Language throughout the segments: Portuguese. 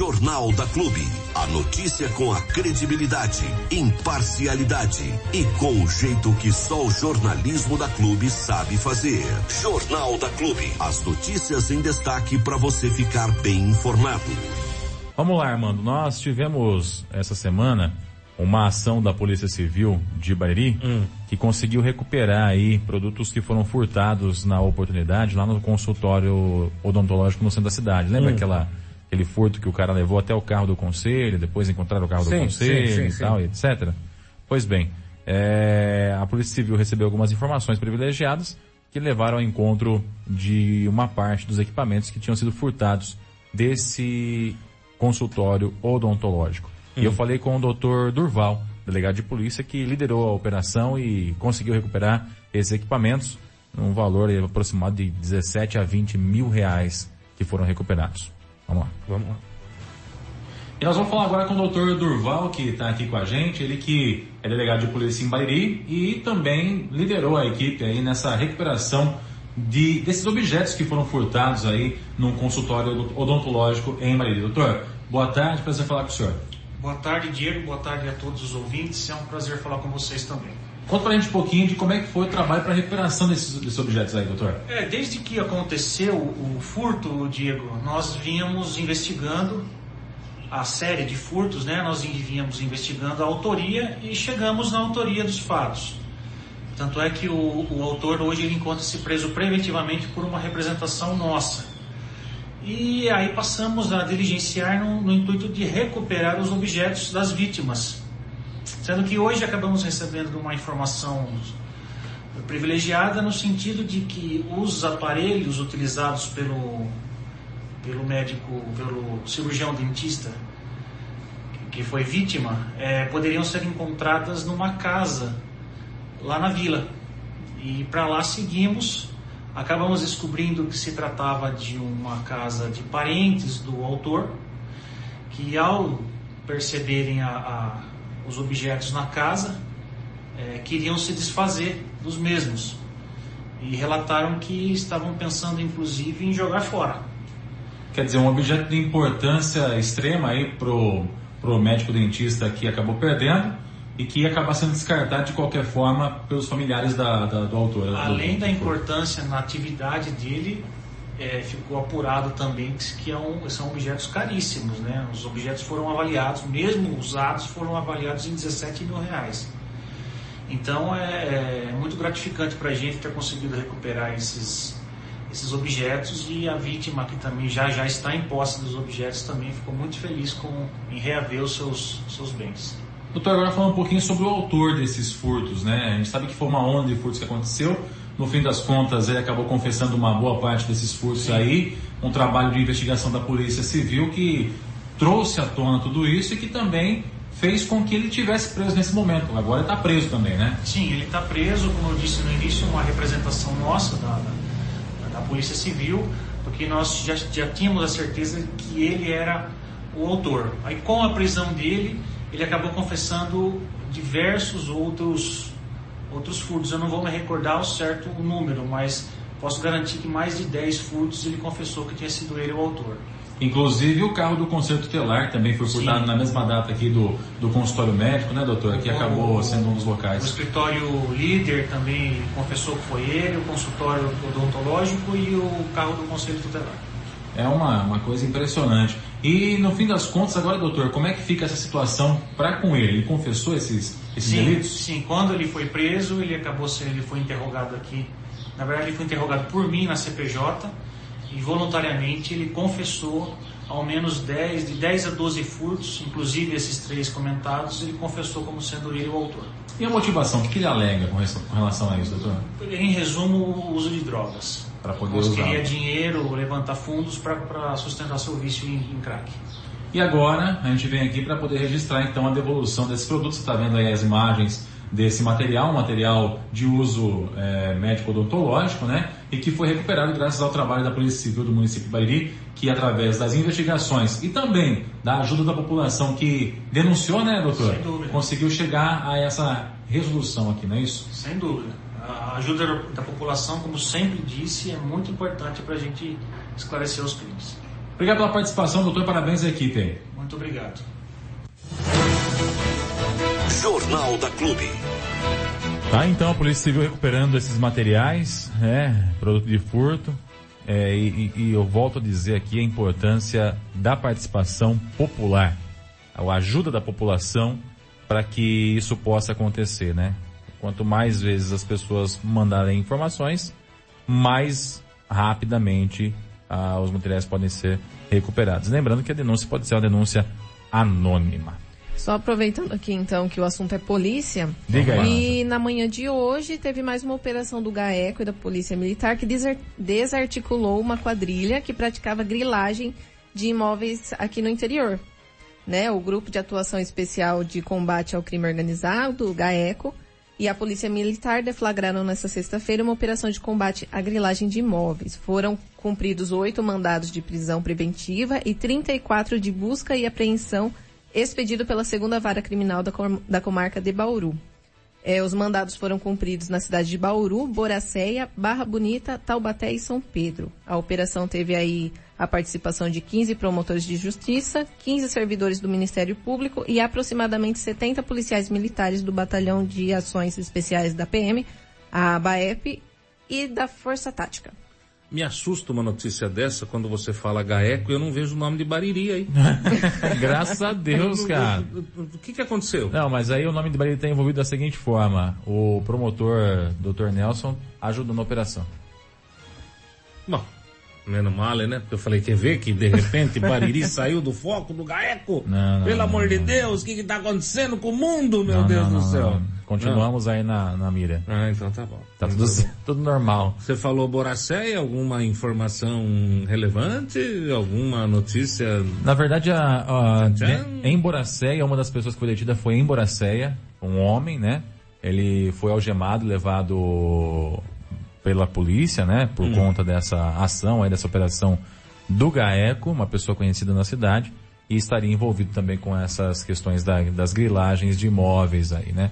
Jornal da Clube. A notícia com a credibilidade, imparcialidade e com o jeito que só o jornalismo da Clube sabe fazer. Jornal da Clube. As notícias em destaque para você ficar bem informado. Vamos lá, Armando. Nós tivemos essa semana uma ação da Polícia Civil de Bairi hum. que conseguiu recuperar aí produtos que foram furtados na oportunidade lá no consultório odontológico no centro da cidade. Lembra hum. aquela aquele furto que o cara levou até o carro do conselho, depois encontraram o carro sim, do conselho sim, sim, e tal, etc. Pois bem, é, a Polícia Civil recebeu algumas informações privilegiadas que levaram ao encontro de uma parte dos equipamentos que tinham sido furtados desse consultório odontológico. Hum. E eu hum. falei com o doutor Durval, delegado de polícia, que liderou a operação e conseguiu recuperar esses equipamentos num valor aproximado de 17 a 20 mil reais que foram recuperados. Vamos lá. Vamos lá. E nós vamos falar agora com o doutor Durval, que está aqui com a gente, ele que é delegado de polícia em Bairi e também liderou a equipe aí nessa recuperação de, desses objetos que foram furtados aí num consultório odontológico em Bairi. Doutor, boa tarde, prazer falar com o senhor. Boa tarde, Diego, boa tarde a todos os ouvintes, é um prazer falar com vocês também. Conta pra gente um pouquinho de como é que foi o trabalho para recuperação desses, desses, objetos aí, doutor. É, desde que aconteceu o furto, Diego, nós vínhamos investigando a série de furtos, né? Nós vínhamos investigando a autoria e chegamos na autoria dos fatos. Tanto é que o, o autor hoje ele encontra-se preso preventivamente por uma representação nossa. E aí passamos a diligenciar no, no intuito de recuperar os objetos das vítimas Sendo que hoje acabamos recebendo uma informação privilegiada no sentido de que os aparelhos utilizados pelo, pelo médico, pelo cirurgião dentista que foi vítima, é, poderiam ser encontradas numa casa lá na vila. E para lá seguimos, acabamos descobrindo que se tratava de uma casa de parentes do autor, que ao perceberem a, a os objetos na casa, é, queriam se desfazer dos mesmos e relataram que estavam pensando inclusive em jogar fora. Quer dizer, um objeto de importância extrema aí pro, pro médico dentista que acabou perdendo e que ia acabar sendo descartado de qualquer forma pelos familiares da, da do autor. Além do, da importância na atividade dele, é, ficou apurado também que é um, são objetos caríssimos, né? Os objetos foram avaliados, mesmo usados, foram avaliados em 17 mil reais. Então é, é muito gratificante para a gente ter conseguido recuperar esses, esses objetos e a vítima que também já, já está em posse dos objetos também ficou muito feliz com, em reaver os seus, seus bens. Doutor, agora falando um pouquinho sobre o autor desses furtos, né? A gente sabe que foi uma onda de furtos que aconteceu, no fim das contas, ele acabou confessando uma boa parte desses furtos Sim. aí, um trabalho de investigação da Polícia Civil que trouxe à tona tudo isso e que também fez com que ele tivesse preso nesse momento. Agora está preso também, né? Sim, ele está preso, como eu disse no início, uma representação nossa da, da, da Polícia Civil, porque nós já, já tínhamos a certeza que ele era o autor. Aí com a prisão dele, ele acabou confessando diversos outros outros furtos. Eu não vou me recordar o certo o número, mas posso garantir que mais de 10 furtos ele confessou que tinha sido ele o autor. Inclusive o carro do conselho tutelar também foi furtado Sim. na mesma data aqui do, do consultório médico, né, doutor? Que acabou sendo um dos locais. O escritório líder também confessou que foi ele, o consultório odontológico e o carro do conselho tutelar. É uma, uma coisa impressionante. E no fim das contas, agora, doutor, como é que fica essa situação para com ele? Ele confessou esses, esses sim, delitos? Sim, quando ele foi preso, ele acabou sendo, ele foi interrogado aqui. Na verdade, ele foi interrogado por mim na CPJ e voluntariamente ele confessou ao menos 10, de 10 a 12 furtos, inclusive esses três comentados, ele confessou como sendo ele o autor. E a motivação, o que ele alega com relação a isso, doutor? Em resumo, o uso de drogas. Para poder usar. queria dinheiro, levantar fundos para sustentar seu vício em, em crack. E agora a gente vem aqui para poder registrar então a devolução desses produtos. Você está vendo aí as imagens desse material, um material de uso é, médico-odontológico, né? E que foi recuperado graças ao trabalho da Polícia Civil do município de Bariri, que através das investigações e também da ajuda da população que denunciou, né, doutor? Sem dúvida. Conseguiu chegar a essa resolução aqui, não é isso? Sem dúvida. A ajuda da população, como sempre disse, é muito importante para a gente esclarecer os crimes. Obrigado pela participação, doutor. Parabéns à equipe. Muito obrigado. Jornal da Clube. Tá, então a Polícia Civil recuperando esses materiais, né, produto de furto, é, e, e, eu volto a dizer aqui a importância da participação popular, a ajuda da população para que isso possa acontecer, né? Quanto mais vezes as pessoas mandarem informações, mais rapidamente ah, os materiais podem ser recuperados. Lembrando que a denúncia pode ser uma denúncia anônima. Só aproveitando aqui então que o assunto é polícia. Diga aí. E na manhã de hoje teve mais uma operação do GAECO e da Polícia Militar que desarticulou uma quadrilha que praticava grilagem de imóveis aqui no interior. Né? O Grupo de Atuação Especial de Combate ao Crime Organizado, o GAECO, e a Polícia Militar deflagraram nesta sexta-feira uma operação de combate à grilagem de imóveis. Foram cumpridos oito mandados de prisão preventiva e 34 de busca e apreensão expedido pela segunda vara criminal da, com, da comarca de Bauru. É, os mandados foram cumpridos na cidade de Bauru, Boracéia, Barra Bonita, Taubaté e São Pedro. A operação teve aí a participação de 15 promotores de justiça, 15 servidores do Ministério Público e aproximadamente 70 policiais militares do Batalhão de Ações Especiais da PM, a BAEP e da Força Tática me assusta uma notícia dessa quando você fala GAECO e eu não vejo o nome de Bariri aí. Graças a Deus, cara. O que que aconteceu? Não, mas aí o nome de Bariri está envolvido da seguinte forma. O promotor, Dr. Nelson, ajudou na operação. Bom, Menos mal, né? Porque eu falei, quer ver que de repente Bariri saiu do foco do Gaeco? Não, não, Pelo amor de Deus, o que está acontecendo com o mundo, meu Deus do céu? Continuamos aí na, na mira. Ah, então tá bom. Tá tudo, tudo normal. Você falou Boracéia, alguma informação relevante? Alguma notícia? Na verdade, a, a, em Boracéia, uma das pessoas que foi detida foi em Boracéia, um homem, né? Ele foi algemado, levado pela polícia, né, por uhum. conta dessa ação, aí, dessa operação do GAECO, uma pessoa conhecida na cidade, e estaria envolvido também com essas questões da, das grilagens de imóveis aí, né.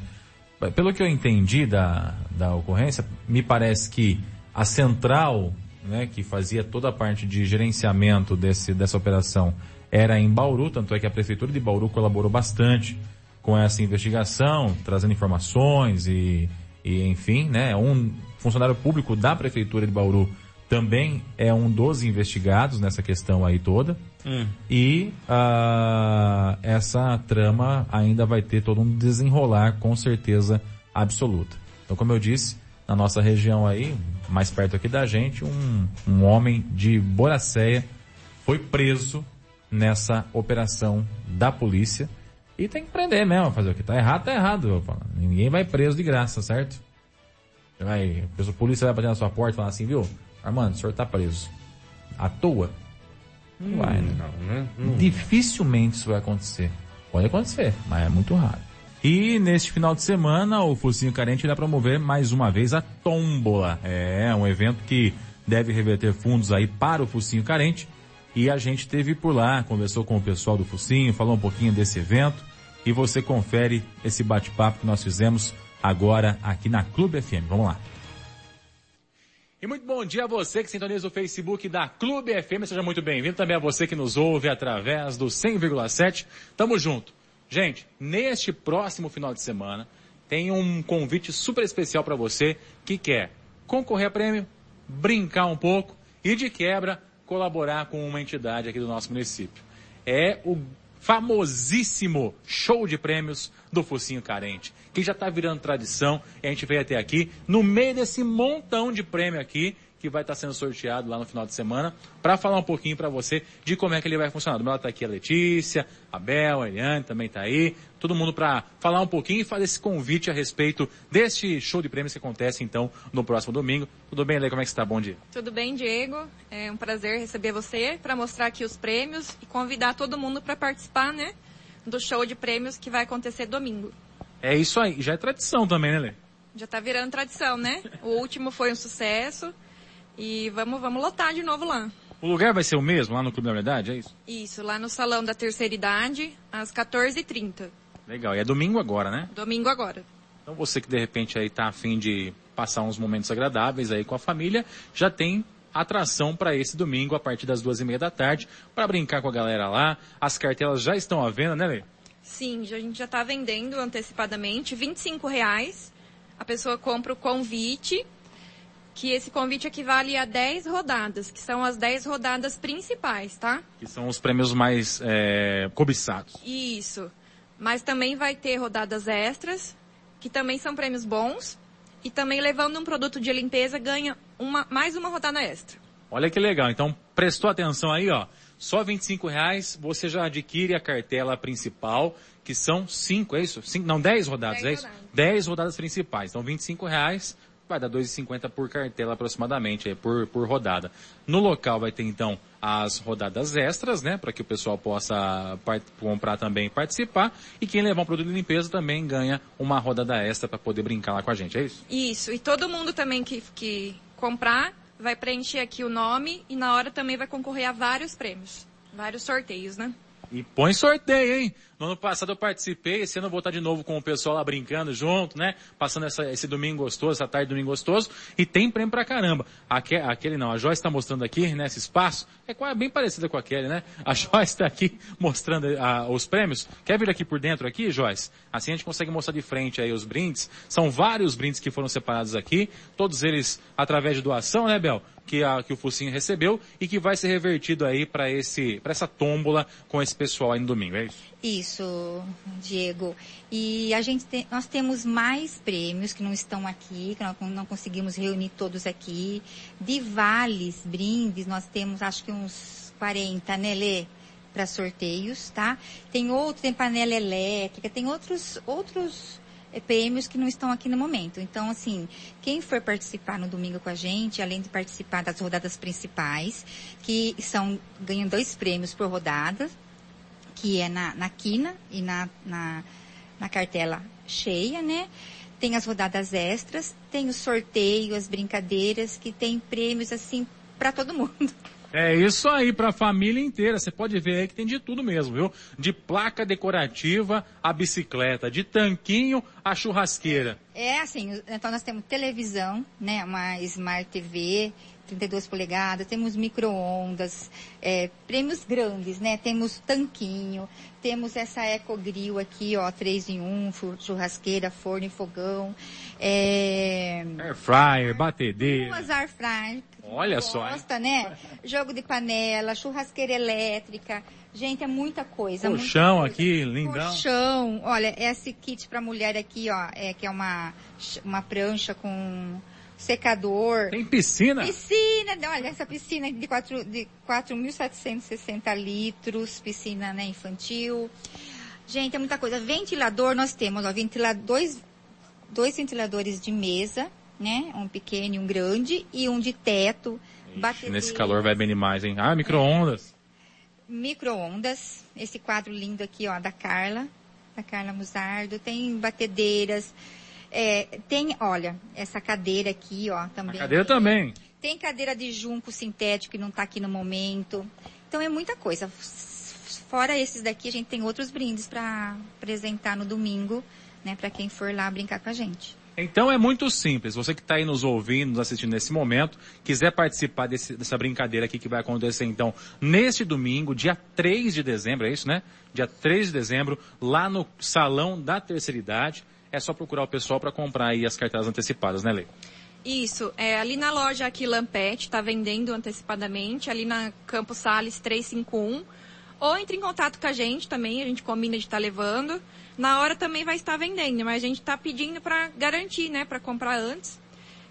Pelo que eu entendi da, da ocorrência, me parece que a central, né, que fazia toda a parte de gerenciamento desse, dessa operação era em Bauru, tanto é que a prefeitura de Bauru colaborou bastante com essa investigação, trazendo informações e, e enfim, né, um, funcionário público da Prefeitura de Bauru também é um dos investigados nessa questão aí toda. Hum. E uh, essa trama ainda vai ter todo um desenrolar com certeza absoluta. Então, como eu disse, na nossa região aí, mais perto aqui da gente, um, um homem de Boracéia foi preso nessa operação da polícia. E tem que prender mesmo, fazer o que tá errado, tá errado. Ninguém vai preso de graça, certo? Vai, a polícia vai bater na sua porta e falar assim, viu? Armando, o senhor tá preso. À toa? Não hum, vai, né? Não, né? Hum. Dificilmente isso vai acontecer. Pode acontecer, mas é muito raro. E neste final de semana, o Focinho Carente irá promover mais uma vez a Tombola. É um evento que deve reverter fundos aí para o Focinho Carente. E a gente teve por lá, conversou com o pessoal do Focinho, falou um pouquinho desse evento. E você confere esse bate-papo que nós fizemos agora aqui na Clube FM. Vamos lá. E muito bom dia a você que sintoniza o Facebook da Clube FM. Seja muito bem-vindo também a você que nos ouve através do 100,7. Tamo junto. Gente, neste próximo final de semana tem um convite super especial para você que quer concorrer a prêmio, brincar um pouco e de quebra colaborar com uma entidade aqui do nosso município. É o famosíssimo show de prêmios do Focinho Carente, que já está virando tradição e a gente veio até aqui no meio desse montão de prêmio aqui que vai estar sendo sorteado lá no final de semana, para falar um pouquinho para você de como é que ele vai funcionar. Do meu lado tá aqui a Letícia, a Bel, a Eliane também está aí, todo mundo para falar um pouquinho e fazer esse convite a respeito deste show de prêmios que acontece então no próximo domingo. Tudo bem, Lê? Como é que está? Bom dia. Tudo bem, Diego. É um prazer receber você para mostrar aqui os prêmios e convidar todo mundo para participar, né, do show de prêmios que vai acontecer domingo. É isso aí. Já é tradição também, né, Lê? Já está virando tradição, né? O último foi um sucesso. E vamos, vamos lotar de novo lá. O lugar vai ser o mesmo, lá no Clube da Verdade, é isso? Isso, lá no Salão da Terceira Idade, às 14h30. Legal, e é domingo agora, né? Domingo agora. Então você que de repente aí tá afim de passar uns momentos agradáveis aí com a família, já tem atração para esse domingo a partir das duas e meia da tarde, para brincar com a galera lá. As cartelas já estão à venda, né, Lê? Sim, a gente já está vendendo antecipadamente, R$ reais. A pessoa compra o convite, que esse convite equivale a 10 rodadas, que são as 10 rodadas principais, tá? Que são os prêmios mais é, cobiçados. Isso. Mas também vai ter rodadas extras, que também são prêmios bons. E também levando um produto de limpeza ganha uma, mais uma rodada extra. Olha que legal. Então prestou atenção aí, ó. Só 25 reais você já adquire a cartela principal, que são 5, é isso? Cinco, não, 10 rodadas, 10 é isso? Rodadas. 10 rodadas principais. Então 25 reais vai dar 2,50 por cartela aproximadamente, por, por rodada. No local vai ter então as rodadas extras, né, para que o pessoal possa comprar também e participar. E quem levar um produto de limpeza também ganha uma rodada extra para poder brincar lá com a gente, é isso? Isso, e todo mundo também que, que comprar vai preencher aqui o nome e na hora também vai concorrer a vários prêmios, vários sorteios, né? E põe sorteio, hein? No ano passado eu participei, esse ano eu vou estar de novo com o pessoal lá brincando junto, né? Passando essa, esse domingo gostoso, essa tarde domingo gostoso. E tem prêmio pra caramba. Aquele, aquele não, a Joyce está mostrando aqui, né? Espaço. É bem parecida com aquele, né? A Joyce está aqui mostrando a, os prêmios. Quer vir aqui por dentro aqui, Joyce? Assim a gente consegue mostrar de frente aí os brindes. São vários brindes que foram separados aqui. Todos eles através de doação, né, Bel? que, a, que o Focinho recebeu e que vai ser revertido aí para esse para essa tômbola com esse pessoal aí no domingo, é isso? Isso, Diego. E a gente tem, nós temos mais prêmios que não estão aqui, que não conseguimos reunir todos aqui. De vales, brindes, nós temos acho que uns 40, né, Lê? Para sorteios, tá? Tem outros, tem panela elétrica, tem outros, outros é, prêmios que não estão aqui no momento. Então, assim, quem for participar no domingo com a gente, além de participar das rodadas principais, que são, ganham dois prêmios por rodada, que é na, na quina e na, na, na cartela cheia, né? Tem as rodadas extras, tem o sorteio, as brincadeiras, que tem prêmios, assim, para todo mundo. É isso aí, para a família inteira. Você pode ver aí que tem de tudo mesmo, viu? De placa decorativa a bicicleta, de tanquinho a churrasqueira. É assim, então nós temos televisão, né? Uma Smart TV, 32 polegadas, temos micro-ondas, é, prêmios grandes, né? Temos tanquinho, temos essa Ecogril aqui, ó, 3 em 1, churrasqueira, forno e fogão. É... Air fryer, batedeira. Duas air fryer. Olha só. Gosta, né? Jogo de panela, churrasqueira elétrica. Gente, é muita coisa. Colchão muita coisa. aqui, lindão. Colchão. Olha, esse kit para mulher aqui, ó, é que é uma, uma prancha com secador. Tem piscina? Piscina, olha, essa piscina de 4.760 de 4.760 litros, piscina né, infantil. Gente, é muita coisa. Ventilador, nós temos, ó, ventilador, dois, dois ventiladores de mesa, né? Um pequeno e um grande, e um de teto. Ixi, nesse calor vai bem demais, hein? Ah, micro-ondas. É. Micro-ondas. Esse quadro lindo aqui, ó, da Carla. Da Carla Musardo. Tem batedeiras, é, tem, olha, essa cadeira aqui, ó, também. A cadeira também. Tem cadeira de junco sintético que não está aqui no momento. Então é muita coisa. Fora esses daqui, a gente tem outros brindes para apresentar no domingo, né, para quem for lá brincar com a gente. Então é muito simples. Você que está aí nos ouvindo, nos assistindo nesse momento, quiser participar desse, dessa brincadeira aqui que vai acontecer então neste domingo, dia 3 de dezembro, é isso, né? Dia 3 de dezembro, lá no Salão da Terceira Idade é só procurar o pessoal para comprar aí as cartelas antecipadas, né, Lei? Isso, é, ali na loja aqui Lampet, está vendendo antecipadamente, ali na Campos Sales 351. Ou entre em contato com a gente também, a gente combina de estar tá levando. Na hora também vai estar vendendo, mas a gente está pedindo para garantir, né, para comprar antes.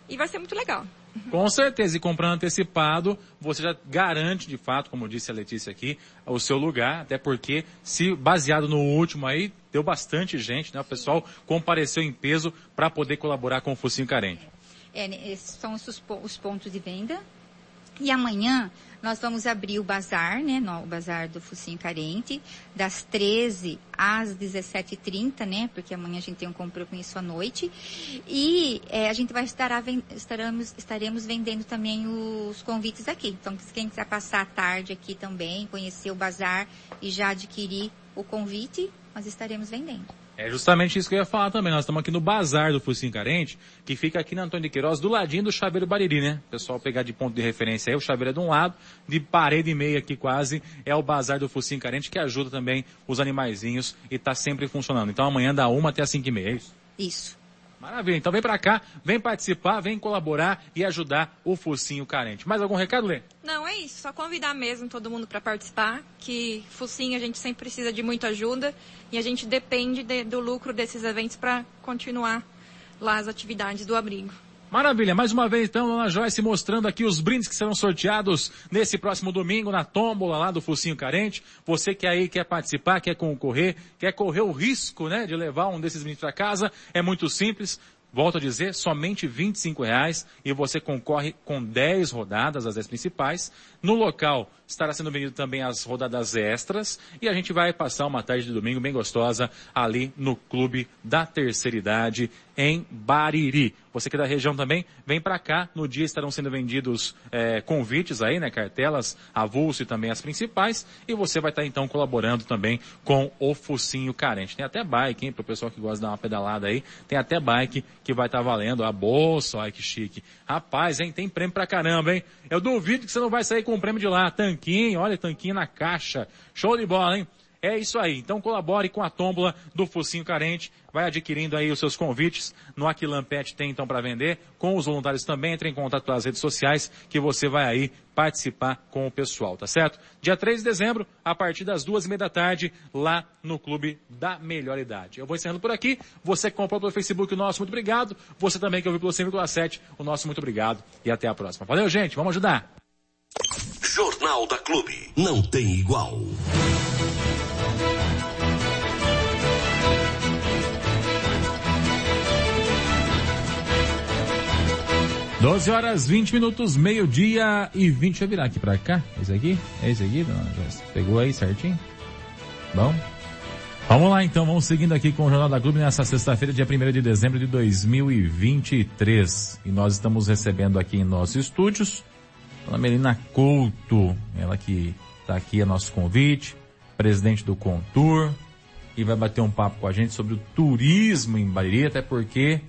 E vai ser muito legal. Com certeza, e comprando antecipado, você já garante de fato, como disse a Letícia aqui, o seu lugar, até porque, se baseado no último aí, deu bastante gente, né? O pessoal compareceu em peso para poder colaborar com o Focinho Carente. É, esses são os, os pontos de venda. E amanhã nós vamos abrir o bazar, né, no, o bazar do Focinho Carente, das 13 às 17h30, né, porque amanhã a gente tem um compromisso à noite. E é, a gente vai estar, estaremos, estaremos vendendo também os convites aqui. Então, quem quiser passar a tarde aqui também, conhecer o bazar e já adquirir o convite, nós estaremos vendendo. É justamente isso que eu ia falar também. Nós estamos aqui no Bazar do Focinho Carente, que fica aqui na Antônio de Queiroz, do ladinho do Chaveiro Bariri, né? O pessoal pegar de ponto de referência aí, o Chaveiro é de um lado, de parede e meia aqui quase, é o Bazar do Focinho Carente, que ajuda também os animaizinhos e está sempre funcionando. Então amanhã dá uma até as cinco e meia, é isso? Isso. Maravilha. Então vem para cá, vem participar, vem colaborar e ajudar o Focinho Carente. Mais algum recado, Lê? Não, é isso. Só convidar mesmo todo mundo para participar, que Focinho a gente sempre precisa de muita ajuda e a gente depende de, do lucro desses eventos para continuar lá as atividades do abrigo. Maravilha, mais uma vez então, Dona Joyce mostrando aqui os brindes que serão sorteados nesse próximo domingo na tómbola lá do Focinho Carente. Você que aí quer participar, quer concorrer, quer correr o risco, né, de levar um desses brindes para casa, é muito simples. Volto a dizer, somente 25 reais e você concorre com 10 rodadas, as 10 principais. No local estará sendo vendido também as rodadas extras e a gente vai passar uma tarde de domingo bem gostosa ali no Clube da Terceira Idade em Bariri. Você que é da região também, vem para cá. No dia estarão sendo vendidos é, convites aí, né, cartelas, avulso e também as principais. E você vai estar então colaborando também com o Focinho Carente. Tem até bike, hein, pro pessoal que gosta de dar uma pedalada aí. Tem até bike que vai estar valendo a bolsa, olha que chique. Rapaz, hein, tem prêmio pra caramba, hein. Eu duvido que você não vai sair com o prêmio de lá. Tanquinho, olha, tanquinho na caixa. Show de bola, hein. É isso aí. Então colabore com a tómbola do Focinho Carente. Vai adquirindo aí os seus convites. No Aquilampet tem então para vender. Com os voluntários também. Entre em contato pelas redes sociais que você vai aí participar com o pessoal, tá certo? Dia 3 de dezembro, a partir das duas e meia da tarde, lá no Clube da Melhor Idade. Eu vou encerrando por aqui. Você que comprou pelo Facebook, o nosso muito obrigado. Você também que ouviu pelo 100,7, o nosso muito obrigado. E até a próxima. Valeu, gente. Vamos ajudar. Jornal da Clube. Não tem igual. 12 horas 20 minutos, meio-dia e 20. Deixa eu virar aqui pra cá. Esse aqui? É esse aqui, dona Joyce? Pegou aí certinho? Bom. Vamos lá então, vamos seguindo aqui com o Jornal da Clube nessa sexta-feira, dia 1 de dezembro de 2023. E nós estamos recebendo aqui em nossos estúdios a Melina Couto, ela que está aqui a nosso convite, presidente do Contour, e vai bater um papo com a gente sobre o turismo em Bariri, até porque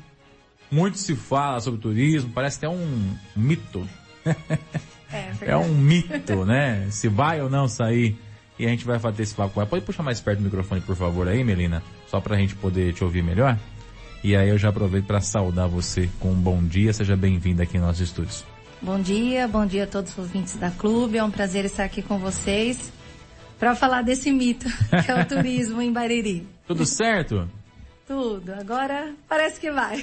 muito se fala sobre turismo, parece que é um mito. É, é um mito, né? Se vai ou não sair. E a gente vai fazer esse papo com ela. Pode puxar mais perto do microfone, por favor, aí, Melina? Só pra gente poder te ouvir melhor. E aí eu já aproveito para saudar você com um bom dia. Seja bem-vinda aqui em nossos estúdios. Bom dia, bom dia a todos os ouvintes da clube. É um prazer estar aqui com vocês para falar desse mito que é o turismo em Bariri. Tudo certo? Tudo. Agora parece que vai.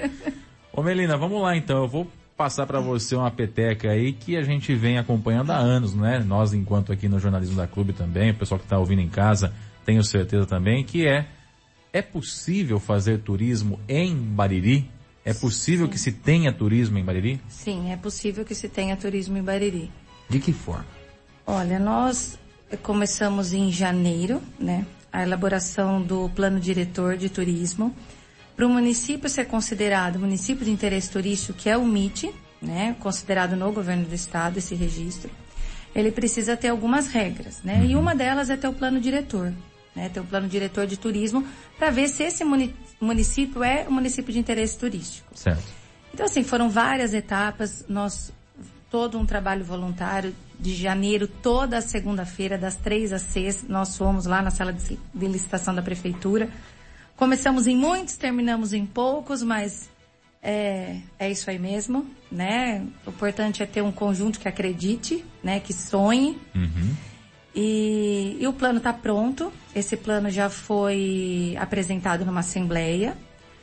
Ô Melina, vamos lá então. Eu vou passar para você uma peteca aí que a gente vem acompanhando há anos, né? Nós, enquanto aqui no jornalismo da Clube também, o pessoal que está ouvindo em casa, tenho certeza também, que é, é possível fazer turismo em Bariri? É possível Sim. que se tenha turismo em Bariri? Sim, é possível que se tenha turismo em Bariri. De que forma? Olha, nós começamos em janeiro, né? A elaboração do plano diretor de turismo. Para o município ser considerado município de interesse turístico, que é o MIT, né, considerado no governo do estado esse registro, ele precisa ter algumas regras, né? Uhum. E uma delas é ter o plano diretor, né? Ter o plano diretor de turismo para ver se esse município é um município de interesse turístico. Certo. Então assim, foram várias etapas, nós todo um trabalho voluntário de janeiro, toda segunda-feira, das três às seis, nós fomos lá na sala de, de licitação da prefeitura. Começamos em muitos, terminamos em poucos, mas é, é isso aí mesmo, né? O importante é ter um conjunto que acredite, né? Que sonhe. Uhum. E, e, o plano está pronto. Esse plano já foi apresentado numa assembleia,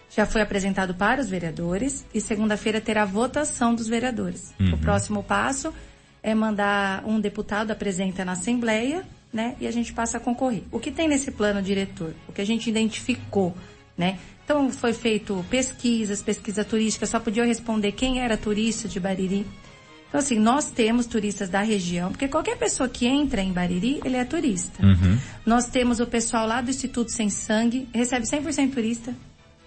já foi apresentado para os vereadores e segunda-feira terá votação dos vereadores. Uhum. O próximo passo é mandar um deputado apresenta na Assembleia, né? E a gente passa a concorrer. O que tem nesse plano diretor? O que a gente identificou, né? Então foi feito pesquisas, pesquisa turística, só podia responder quem era turista de Bariri. Então assim, nós temos turistas da região, porque qualquer pessoa que entra em Bariri, ele é turista. Uhum. Nós temos o pessoal lá do Instituto Sem Sangue, recebe 100% turista.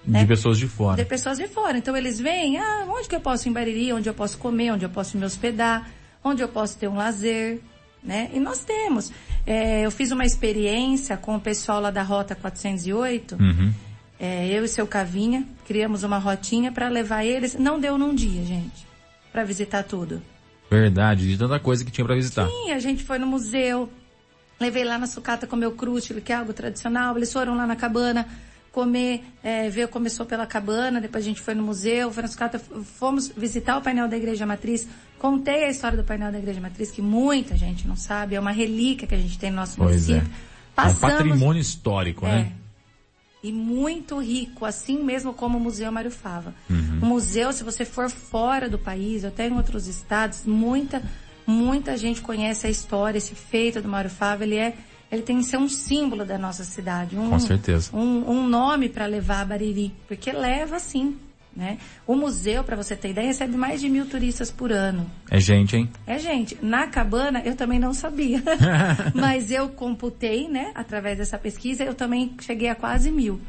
Né? De pessoas de fora. De pessoas de fora. Então eles vêm, ah, onde que eu posso ir em Bariri, onde eu posso comer, onde eu posso me hospedar onde eu posso ter um lazer, né? E nós temos. É, eu fiz uma experiência com o pessoal lá da Rota 408. Uhum. É, eu e seu Cavinha criamos uma rotinha para levar eles. Não deu num dia, gente, para visitar tudo. Verdade, de tanta coisa que tinha para visitar. Sim, a gente foi no museu, levei lá na sucata comer o crústilo, que é algo tradicional. Eles foram lá na cabana comer, é, ver, começou pela cabana, depois a gente foi no museu, fomos visitar o painel da Igreja Matriz. Contei a história do painel da Igreja Matriz, que muita gente não sabe, é uma relíquia que a gente tem no nosso Pois município. é. É um patrimônio histórico, É. né? E muito rico, assim mesmo como o Museu Mário Fava. Uhum. O museu, se você for fora do país, até em outros estados, muita, muita gente conhece a história, esse feito do Mário Fava. Ele é, ele tem que ser um símbolo da nossa cidade. Um, Com certeza. Um, um nome para levar a Bariri, porque leva sim. Né? O museu, para você ter ideia, recebe mais de mil turistas por ano. É gente, hein? É, gente, na cabana eu também não sabia. Mas eu computei, né, através dessa pesquisa, eu também cheguei a quase mil.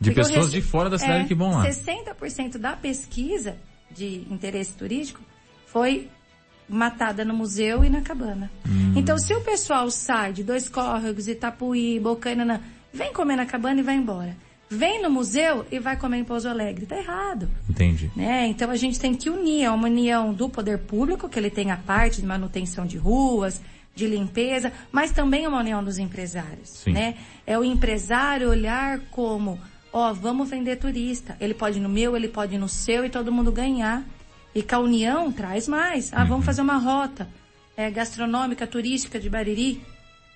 De Porque pessoas rece- de fora da cidade é, que vão lá. 60% da pesquisa de interesse turístico foi matada no museu e na cabana. Hum. Então, se o pessoal sai de Dois Córregos, Itapuí, Bocaina, vem comer na cabana e vai embora. Vem no museu e vai comer em Pouso Alegre. Tá errado. Entendi. Né? Então a gente tem que unir, é uma união do poder público, que ele tem a parte de manutenção de ruas, de limpeza, mas também é uma união dos empresários. Sim. Né? É o empresário olhar como, ó, vamos vender turista. Ele pode ir no meu, ele pode ir no seu e todo mundo ganhar. E com a união traz mais. Ah, vamos fazer uma rota é, gastronômica, turística de Bariri.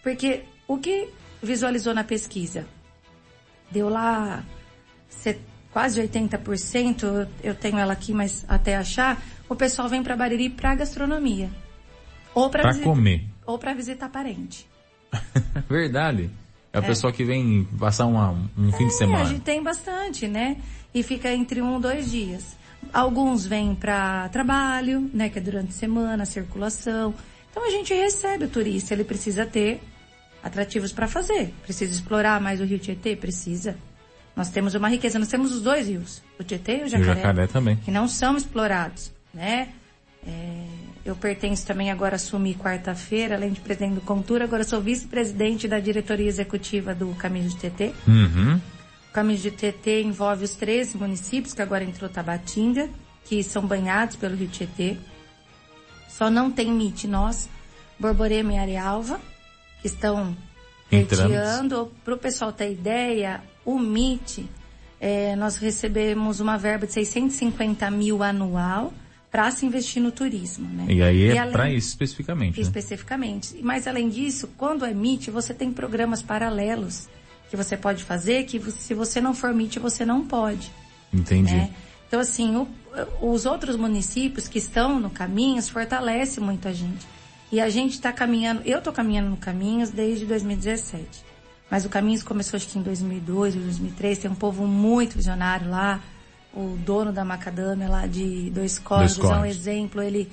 Porque o que visualizou na pesquisa? Deu lá se- quase 80%, eu- eu tenho ela aqui, mas até achar, o pessoal vem para Bariri para gastronomia. Ou para Pra comer. Ou para visitar parente. Verdade. É o É. pessoal que vem passar uma- um fim de É, a semana. gente tem bastante, né? E fica entre um, dois dias. Alguns vêm para trabalho, né? Que é durante a semana, circulação. Então a gente recebe o turista, ele precisa ter atrativos para fazer. Precisa explorar mais o Rio Tietê? Precisa. Nós temos uma riqueza, nós temos os dois rios, o Tietê e o E o Jacaré. jacaré também. que não são explorados, né? É, eu pertenço também agora assumi quarta-feira, além de presidente do Contura, agora sou vice-presidente da diretoria executiva do Caminho de TT. Uhum. O Caminho de TT envolve os 13 municípios, que agora entrou Tabatinga, que são banhados pelo Rio Tietê. Só não tem MIT nós, Borborema e Arealva, que estão pleiteando. Para o pessoal ter ideia, o MIT, eh, nós recebemos uma verba de 650 mil anual para se investir no turismo. Né? E aí é pra isso especificamente. né? especificamente. Mas além disso, quando é MIT, você tem programas paralelos que você pode fazer, que se você não for MIT, você não pode. Entendi. né? Então, assim, o- os outros municípios que estão no Caminhos fortalece muito a gente. E a gente está caminhando, eu estou caminhando no Caminhos desde 2017. Mas o Caminhos começou acho que em 2002 ou 2003, tem um povo muito visionário lá. O dono da macadâmia lá de Dois Córregos é um exemplo, ele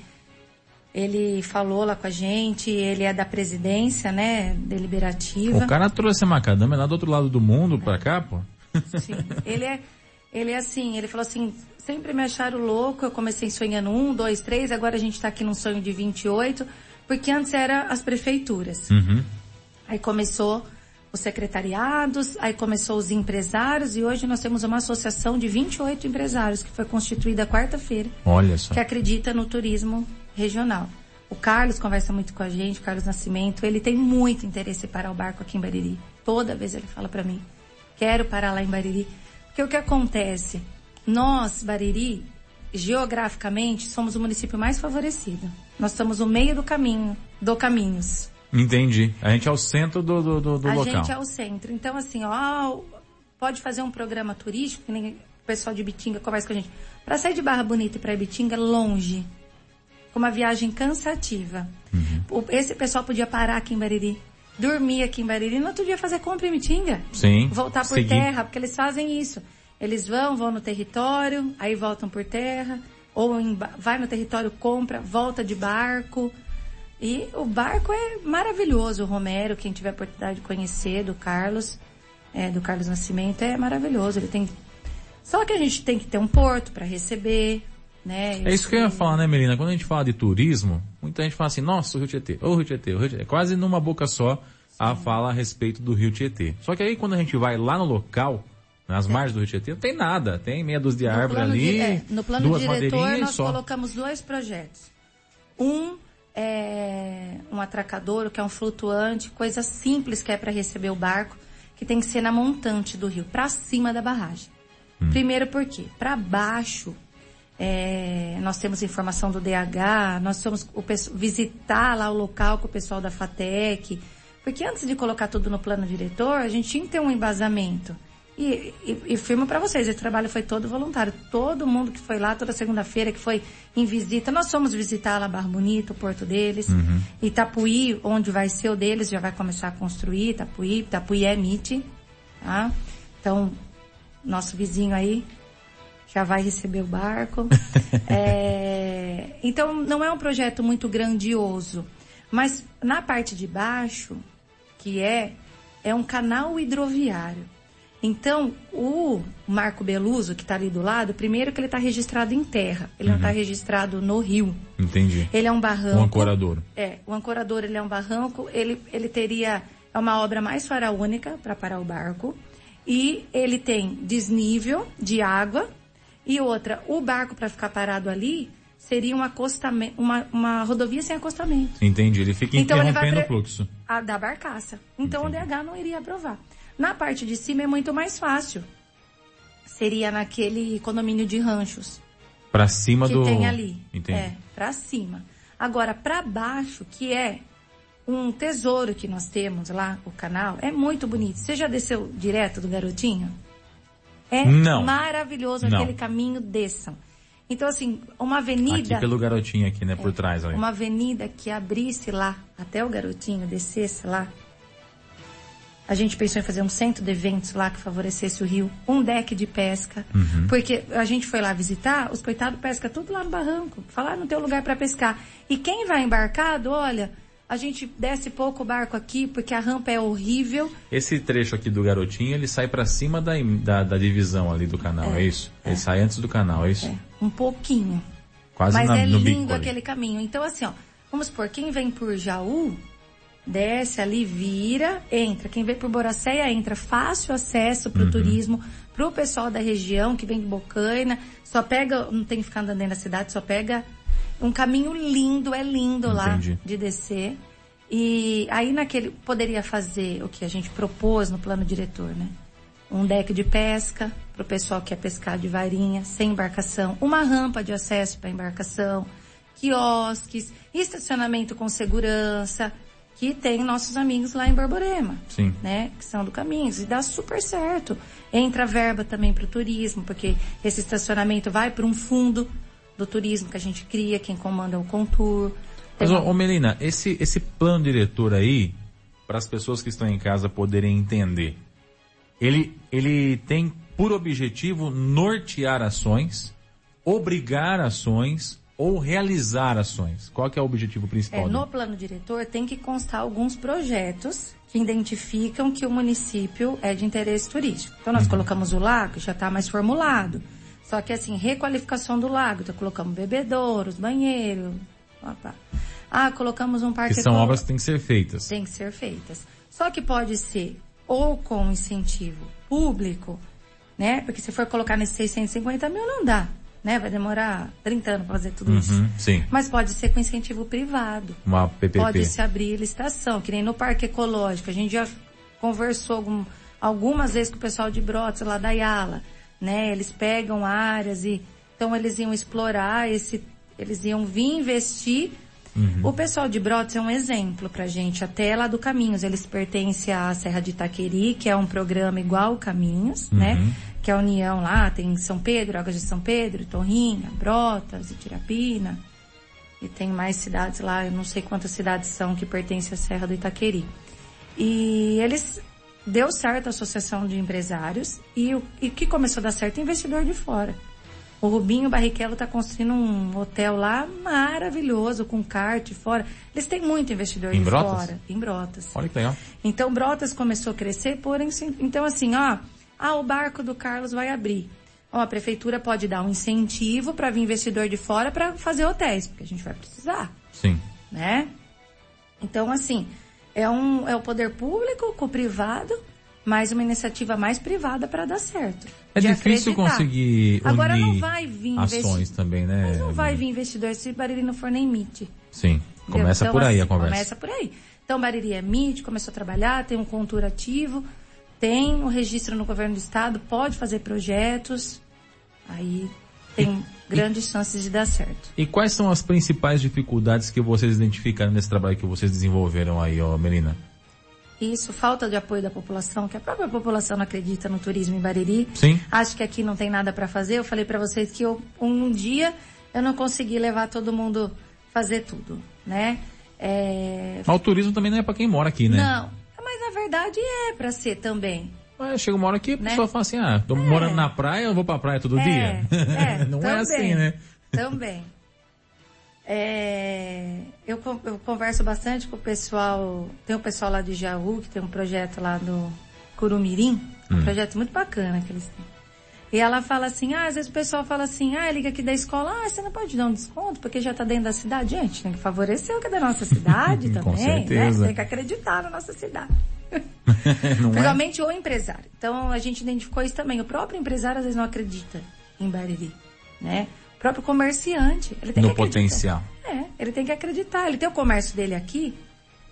ele falou lá com a gente, ele é da presidência, né, deliberativa. O cara trouxe a macadâmia lá do outro lado do mundo pra cá, pô. Sim. Ele é, ele é assim, ele falou assim, sempre me acharam louco, eu comecei sonhando um, dois, três, agora a gente tá aqui num sonho de 28, porque antes era as prefeituras. Uhum. Aí começou os secretariados, aí começou os empresários e hoje nós temos uma associação de 28 empresários que foi constituída quarta-feira Olha só. que acredita no turismo regional. O Carlos conversa muito com a gente, o Carlos Nascimento, ele tem muito interesse em parar o barco aqui em Bariri. Toda vez ele fala para mim, quero parar lá em Bariri. Porque o que acontece? Nós, Bariri, geograficamente, somos o município mais favorecido. Nós estamos no meio do caminho, do Caminhos. Entendi. A gente é o centro do, do, do, do a local. gente é o centro. Então, assim, ó, pode fazer um programa turístico, que nem o pessoal de Bitinga conversa com a gente. Para sair de Barra Bonita e para Bitinga, é longe. Uma viagem cansativa. Uhum. Esse pessoal podia parar aqui em Bariri, dormir aqui em Bariri, no outro dia fazer compra em Bitinga. Sim. Voltar por Seguir. terra, porque eles fazem isso. Eles vão, vão no território, aí voltam por terra, ou em vai no território, compra, volta de barco. E o barco é maravilhoso. O Romero, quem tiver a oportunidade de conhecer, do Carlos, é, do Carlos Nascimento, é maravilhoso. Ele tem. Só que a gente tem que ter um porto para receber, Né? É isso que eu ia falar, né, Melina? Quando a gente fala de turismo, muita gente fala assim, nossa, o Rio Tietê, o Rio Tietê, o Rio Tietê. Quase numa boca só a fala a respeito do Rio Tietê. Só que aí quando a gente vai lá no local, nas é. margens do Rio Tietê, não tem nada. Tem meia dúzia de árvore ali, de, é, No plano duas diretor, nós só. colocamos dois projetos. Um é um atracador, que é um flutuante, coisa simples que é para receber o barco, que tem que ser na montante do rio, para cima da barragem. Hum. Primeiro porque, para baixo, é, nós temos informação do DH, nós somos o, visitar lá o local com o pessoal da FATEC, porque antes de colocar tudo no plano diretor, a gente tinha que ter um embasamento. E, e, e firmo para vocês, esse trabalho foi todo voluntário. Todo mundo que foi lá, toda segunda-feira, que foi em visita. Nós fomos visitar lá Barra Bonito, o porto deles. Uhum. Itapuí, onde vai ser o deles, já vai começar a construir. Itapuí, Itapuí é MIT. Tá? Então, nosso vizinho aí já vai receber o barco. é, então, não é um projeto muito grandioso. Mas na parte de baixo, que é, é um canal hidroviário. Então, o Marco Beluso, que está ali do lado, primeiro que ele está registrado em terra. Ele tá uhum. não está registrado no rio. Entendi. Ele é um barranco. O ancorador. É, o ancorador ele é um barranco. Ele, ele teria... É uma obra mais faraônica para parar o barco. E ele tem desnível de água. E outra, o barco para ficar parado ali seria um acostamento, uma, uma rodovia sem acostamento. Entendi. Ele fica então, interrompendo ele vai o fluxo. A, da barcaça. Então Entendi. o DH não iria aprovar. Na parte de cima é muito mais fácil. Seria naquele condomínio de ranchos. Para cima que do. Que tem ali. Entendi. É, para cima. Agora, para baixo, que é um tesouro que nós temos lá, o canal, é muito bonito. Você já desceu direto do garotinho? É Não. maravilhoso Não. aquele caminho, desçam. Então, assim, uma avenida. Aqui pelo garotinho aqui, né? É, por trás ali. Uma avenida que abrisse lá, até o garotinho, descesse lá, a gente pensou em fazer um centro de eventos lá que favorecesse o rio, um deck de pesca, uhum. porque a gente foi lá visitar, os coitados pescam tudo lá no barranco, falar não tem lugar para pescar. E quem vai embarcado, olha, a gente desce pouco o barco aqui porque a rampa é horrível. Esse trecho aqui do garotinho, ele sai para cima da, da, da, divisão ali do canal, é, é isso? É. Ele sai antes do canal, é isso? É, um pouquinho. Quase Mas na, é lindo aquele caminho. Então assim, ó, vamos supor, quem vem por Jaú, desce ali, vira, entra. Quem vem por Boracéia entra. Fácil acesso para o uhum. turismo, para o pessoal da região que vem de Bocaina. Só pega, não tem que ficar andando dentro da cidade, só pega um caminho lindo, é lindo Entendi. lá de descer. E aí naquele, poderia fazer o que a gente propôs no plano diretor, né? Um deck de pesca para o pessoal que quer pescar de varinha, sem embarcação. Uma rampa de acesso para embarcação. Quiosques, estacionamento com segurança, que tem nossos amigos lá em Borborema, Sim. né? Que são do Caminhos. E dá super certo. Entra verba também para o turismo, porque esse estacionamento vai para um fundo do turismo que a gente cria, quem comanda o Contour. Mas, ô, ô Melina, esse, esse plano diretor aí, para as pessoas que estão em casa poderem entender, ele, ele tem por objetivo nortear ações, obrigar ações, ou realizar ações? Qual que é o objetivo principal? É, no plano diretor tem que constar alguns projetos que identificam que o município é de interesse turístico. Então nós uhum. colocamos o lago, já está mais formulado. Só que assim, requalificação do lago, então colocamos bebedouros, banheiro. Opa. Ah, colocamos um parque. Que são obras que têm que ser feitas. Tem que ser feitas. Só que pode ser ou com incentivo público, né? Porque se for colocar nesses 650 mil, não dá né? Vai demorar 30 anos para fazer tudo uhum, isso. Sim. Mas pode ser com incentivo privado. Uma PPP. Pode se abrir licitação, que nem no Parque Ecológico. A gente já conversou algum, algumas vezes com o pessoal de Brotas, lá da Yala, né? Eles pegam áreas e, então eles iam explorar esse, eles iam vir investir Uhum. O pessoal de Brotas é um exemplo pra gente, até lá do Caminhos. Eles pertencem à Serra de Itaqueri, que é um programa igual Caminhos, né? uhum. né? Que é a União lá, tem São Pedro, Águas de São Pedro, Torrinha, Brotas, Itirapina. E tem mais cidades lá, eu não sei quantas cidades são que pertencem à Serra do Itaqueri. E eles deu certo a associação de empresários e o e que começou a dar certo é investidor de fora. O Rubinho Barrichello está construindo um hotel lá maravilhoso, com kart fora. Eles têm muito investidor em de Brotas? fora. Em Brotas. Olha que legal. Então Brotas começou a crescer, porém, então assim, ó, ah, o barco do Carlos vai abrir. Ó, a prefeitura pode dar um incentivo para vir investidor de fora para fazer hotéis, porque a gente vai precisar. Sim. Né? Então, assim, é, um, é o poder público com o privado, mas uma iniciativa mais privada para dar certo. É difícil acreditar. conseguir Agora não vai vir ações também, né? Mas não vai vir investidor se Bariri não for nem MIT. Sim, começa então, por aí assim, a conversa. Começa por aí. Então Bariri é MIT, começou a trabalhar, tem um contour ativo, tem o um registro no governo do estado, pode fazer projetos, aí tem grandes e, chances de dar certo. E quais são as principais dificuldades que vocês identificaram nesse trabalho que vocês desenvolveram aí, ó, Melina? Isso, falta de apoio da população, que a própria população não acredita no turismo em Bariri. Sim. Acho que aqui não tem nada para fazer. Eu falei para vocês que eu, um dia eu não consegui levar todo mundo fazer tudo, né? É... Mas o turismo também não é para quem mora aqui, né? Não, mas na verdade é para ser também. Mas chega uma hora que a né? pessoa fala assim, ah, tô é. morando na praia, eu vou pra praia todo é, dia. É, não é também, é assim, né? Também. Eu, eu, converso bastante com o pessoal, tem o pessoal lá de Jaú, que tem um projeto lá do Curumirim, um hum. projeto muito bacana que eles têm. E ela fala assim, ah, às vezes o pessoal fala assim, ah, liga aqui da escola, ah, você não pode dar um desconto porque já está dentro da cidade. Gente, tem que favorecer o que é da nossa cidade também, Com né? certeza. né? Tem que acreditar na nossa cidade. Principalmente é? o empresário. Então a gente identificou isso também. O próprio empresário às vezes não acredita em Bariri, né? O próprio comerciante, ele tem no que acreditar. potencial. É, ele tem que acreditar. Ele tem o comércio dele aqui,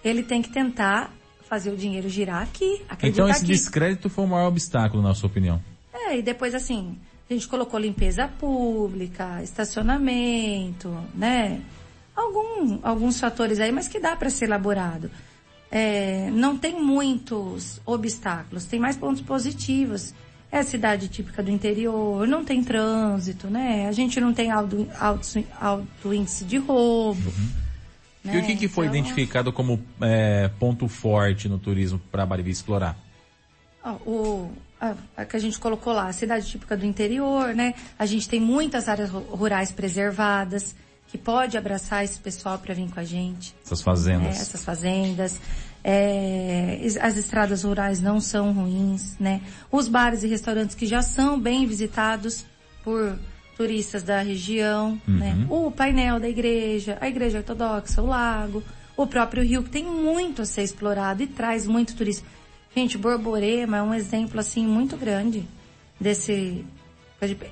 ele tem que tentar fazer o dinheiro girar aqui, Então esse aqui. descrédito foi o maior obstáculo, na sua opinião? É, e depois assim, a gente colocou limpeza pública, estacionamento, né? Algum, alguns fatores aí, mas que dá para ser elaborado. É, não tem muitos obstáculos, tem mais pontos positivos. É a cidade típica do interior, não tem trânsito, né? A gente não tem alto, alto, alto índice de roubo. Uhum. Né? E o que, que foi então, identificado como é, ponto forte no turismo para Bariri explorar? o, a, a, que a gente colocou lá, a cidade típica do interior, né? A gente tem muitas áreas rurais preservadas que pode abraçar esse pessoal para vir com a gente. Essas fazendas. Né? Essas fazendas. É, as estradas rurais não são ruins, né? Os bares e restaurantes que já são bem visitados por turistas da região, uhum. né? O painel da igreja, a igreja ortodoxa, o lago, o próprio rio que tem muito a ser explorado e traz muito turismo. Gente, Borborema é um exemplo assim muito grande desse.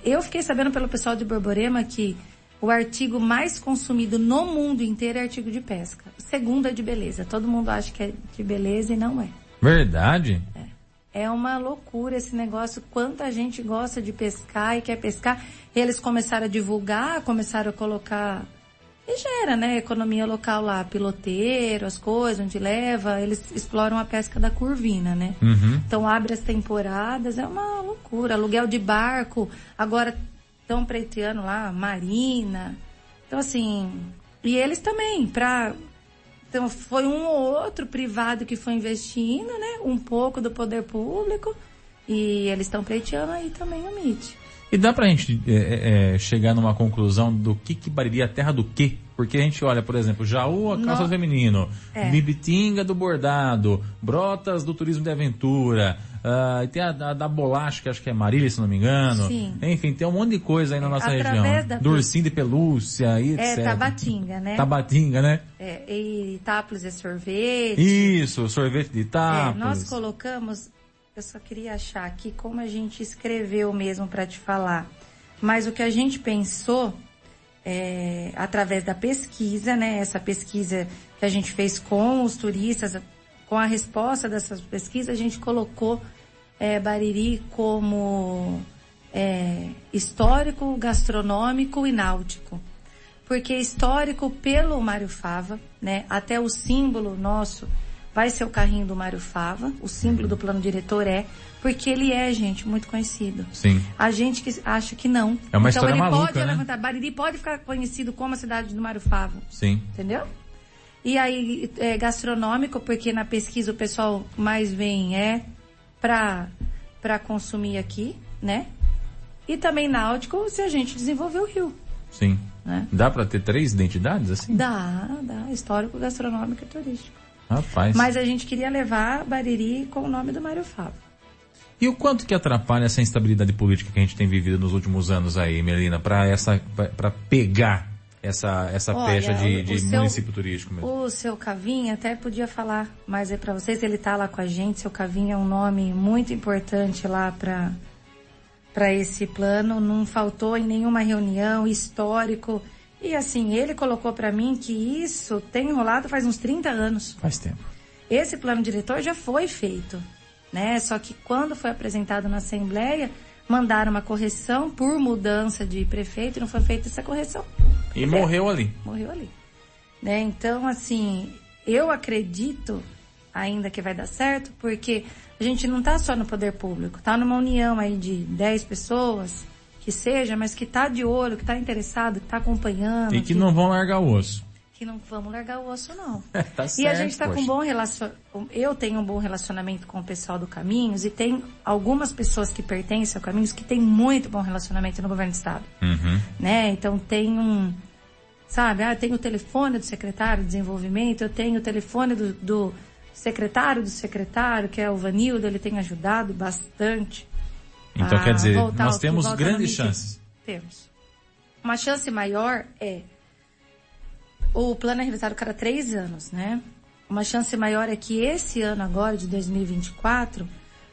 Eu fiquei sabendo pelo pessoal de Borborema que o artigo mais consumido no mundo inteiro é artigo de pesca. O segundo é de beleza. Todo mundo acha que é de beleza e não é. Verdade? É. É uma loucura esse negócio. Quanta gente gosta de pescar e quer pescar. Eles começaram a divulgar, começaram a colocar. E gera, né? Economia local lá, piloteiro, as coisas, onde leva. Eles exploram a pesca da curvina, né? Uhum. Então abre as temporadas, é uma loucura. Aluguel de barco. Agora estão preteando lá, Marina. Então, assim, e eles também, para então foi um ou outro privado que foi investindo, né? Um pouco do poder público. E eles estão pleiteando aí também o MIT. E dá pra gente é, é, é, chegar numa conclusão do que que Bariri a terra do quê? Porque a gente olha, por exemplo, Jaú, a calça no... feminino, é. Bibitinga do bordado, Brotas do turismo de aventura, uh, tem a, a, da bolacha, que acho que é Marília, se não me engano. Sim. Enfim, tem um monte de coisa aí na nossa Através região. Da... Do ursinho de pelúcia e é, etc. É, Tabatinga, né? Tabatinga, né? É, e Itápolis é sorvete. Isso, sorvete de Itápolis. É, nós colocamos, eu só queria achar aqui como a gente escreveu mesmo para te falar. Mas o que a gente pensou é, através da pesquisa, né? Essa pesquisa que a gente fez com os turistas, com a resposta dessas pesquisas, a gente colocou é, Bariri como é, histórico, gastronômico e náutico. Porque histórico pelo Mário Fava, né? Até o símbolo nosso vai ser o carrinho do Mário Fava, o símbolo do plano diretor é, porque ele é, gente, muito conhecido. Sim. A gente que acha que não. É uma então, história ele maluca, pode né? levantar. Bariri pode ficar conhecido como a cidade do Mário Fava. Sim. Entendeu? E aí, é gastronômico, porque na pesquisa o pessoal mais vem é para para consumir aqui, né? E também náutico se a gente desenvolver o rio. Sim. Né? Dá para ter três identidades assim? Dá, dá. Histórico, gastronômico e turístico. Rapaz. Mas a gente queria levar Bariri com o nome do Mário Fábio. E o quanto que atrapalha essa instabilidade política que a gente tem vivido nos últimos anos aí, Melina, para essa para pegar essa essa Olha, pecha de, de seu, município turístico mesmo? O seu Cavinha até podia falar mais aí para vocês, ele tá lá com a gente, seu Cavinha é um nome muito importante lá para para esse plano, não faltou em nenhuma reunião histórico. E assim, ele colocou para mim que isso tem enrolado faz uns 30 anos. Faz tempo. Esse plano diretor já foi feito né? Só que quando foi apresentado na Assembleia, mandaram uma correção por mudança de prefeito e não foi feita essa correção. E é, morreu ali. Morreu ali. Né? Então, assim, eu acredito ainda que vai dar certo, porque a gente não está só no poder público, está numa união aí de 10 pessoas, que seja, mas que está de olho, que está interessado, que está acompanhando. E que, que não vão largar o osso que não vamos largar o osso, não. tá certo, e a gente está com um bom relacionamento. Eu tenho um bom relacionamento com o pessoal do Caminhos e tem algumas pessoas que pertencem ao Caminhos que têm muito bom relacionamento no governo do Estado. Uhum. Né? Então tem um. Sabe, ah, tem o telefone do secretário de desenvolvimento, eu tenho o telefone do, do secretário do secretário, que é o Vanildo, ele tem ajudado bastante. Então quer dizer, nós temos grandes chances. Temos. Uma chance maior é o plano é revisado cada três anos, né? Uma chance maior é que esse ano agora, de 2024,